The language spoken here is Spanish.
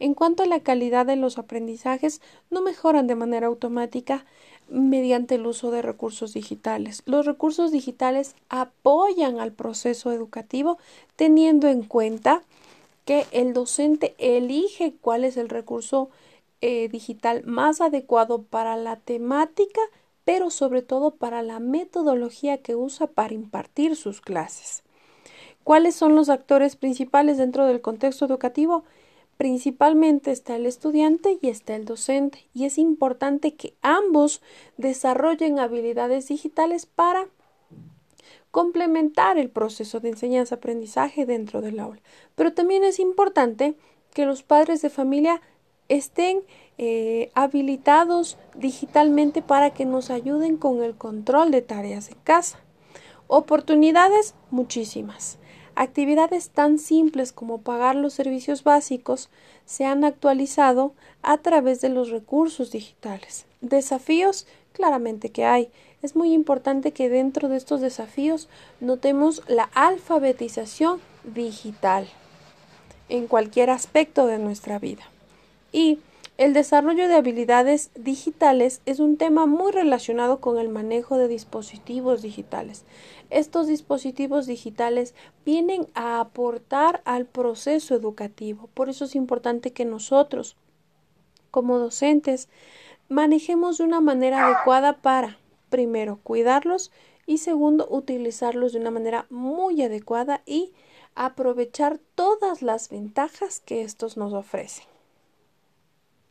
En cuanto a la calidad de los aprendizajes, no mejoran de manera automática mediante el uso de recursos digitales. Los recursos digitales apoyan al proceso educativo teniendo en cuenta que el docente elige cuál es el recurso eh, digital más adecuado para la temática, pero sobre todo para la metodología que usa para impartir sus clases. ¿Cuáles son los actores principales dentro del contexto educativo? Principalmente está el estudiante y está el docente, y es importante que ambos desarrollen habilidades digitales para complementar el proceso de enseñanza-aprendizaje dentro del aula. Pero también es importante que los padres de familia estén eh, habilitados digitalmente para que nos ayuden con el control de tareas en casa. Oportunidades muchísimas. Actividades tan simples como pagar los servicios básicos se han actualizado a través de los recursos digitales. Desafíos, claramente que hay. Es muy importante que dentro de estos desafíos notemos la alfabetización digital en cualquier aspecto de nuestra vida. Y el desarrollo de habilidades digitales es un tema muy relacionado con el manejo de dispositivos digitales. Estos dispositivos digitales vienen a aportar al proceso educativo. Por eso es importante que nosotros, como docentes, manejemos de una manera adecuada para, primero, cuidarlos y segundo, utilizarlos de una manera muy adecuada y aprovechar todas las ventajas que estos nos ofrecen.